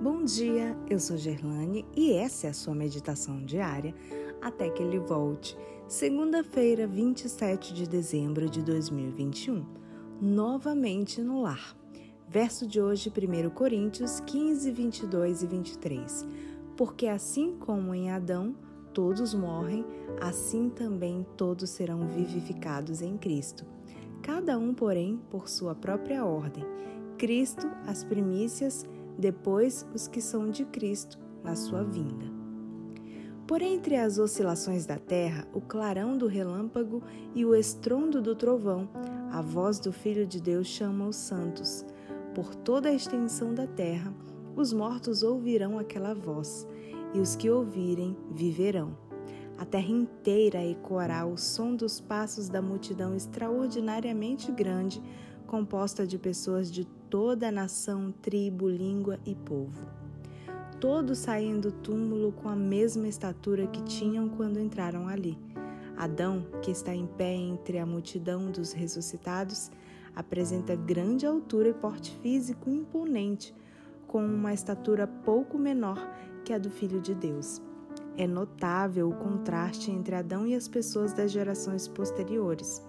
Bom dia, eu sou Gerlane e essa é a sua meditação diária até que ele volte. Segunda-feira, 27 de dezembro de 2021, novamente no lar. Verso de hoje, 1 Coríntios 15, 22 e 23. Porque assim como em Adão todos morrem, assim também todos serão vivificados em Cristo. Cada um, porém, por sua própria ordem. Cristo, as primícias, depois os que são de Cristo na sua vinda. Por entre as oscilações da terra, o clarão do relâmpago e o estrondo do trovão, a voz do Filho de Deus chama os santos. Por toda a extensão da terra, os mortos ouvirão aquela voz, e os que ouvirem viverão. A terra inteira ecoará o som dos passos da multidão extraordinariamente grande, composta de pessoas de toda a nação, tribo, língua e povo. Todos saem do túmulo com a mesma estatura que tinham quando entraram ali. Adão, que está em pé entre a multidão dos ressuscitados, apresenta grande altura e porte físico imponente, com uma estatura pouco menor que a do Filho de Deus. É notável o contraste entre Adão e as pessoas das gerações posteriores.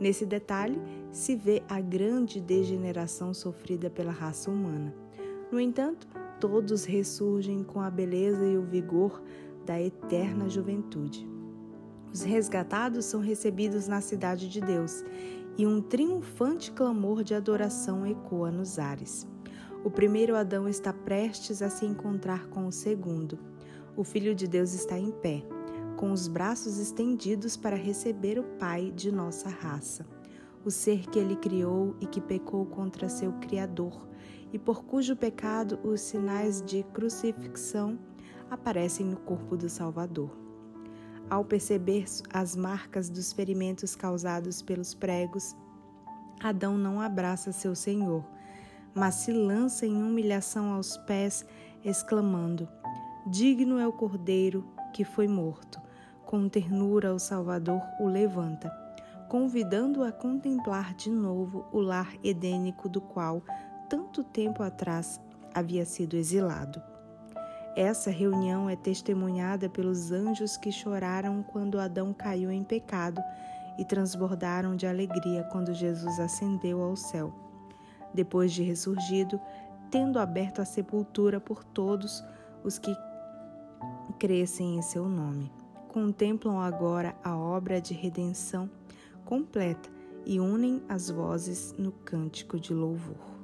Nesse detalhe se vê a grande degeneração sofrida pela raça humana. No entanto, todos ressurgem com a beleza e o vigor da eterna juventude. Os resgatados são recebidos na cidade de Deus e um triunfante clamor de adoração ecoa nos ares. O primeiro Adão está prestes a se encontrar com o segundo. O Filho de Deus está em pé com os braços estendidos para receber o Pai de nossa raça, o ser que ele criou e que pecou contra seu Criador, e por cujo pecado os sinais de crucifixão aparecem no corpo do Salvador. Ao perceber as marcas dos ferimentos causados pelos pregos, Adão não abraça seu Senhor, mas se lança em humilhação aos pés, exclamando: Digno é o Cordeiro que foi morto com ternura, o Salvador o levanta, convidando-o a contemplar de novo o lar edênico do qual tanto tempo atrás havia sido exilado. Essa reunião é testemunhada pelos anjos que choraram quando Adão caiu em pecado e transbordaram de alegria quando Jesus ascendeu ao céu. Depois de ressurgido, tendo aberto a sepultura por todos os que crescem em seu nome contemplam agora a obra de redenção completa e unem as vozes no cântico de louvor.